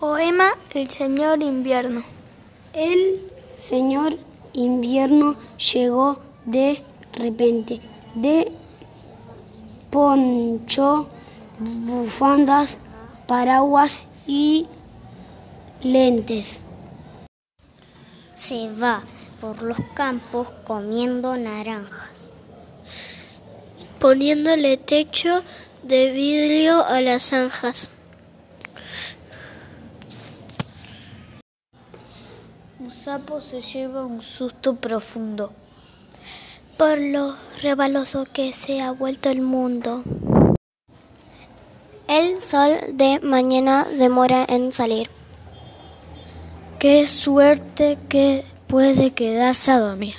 Poema El Señor Invierno. El Señor Invierno llegó de repente, de poncho, bufandas, paraguas y lentes. Se va por los campos comiendo naranjas, poniéndole techo de vidrio a las zanjas. Un sapo se lleva un susto profundo por lo rebaloso que se ha vuelto el mundo. El sol de mañana demora en salir. Qué suerte que puede quedarse a dormir.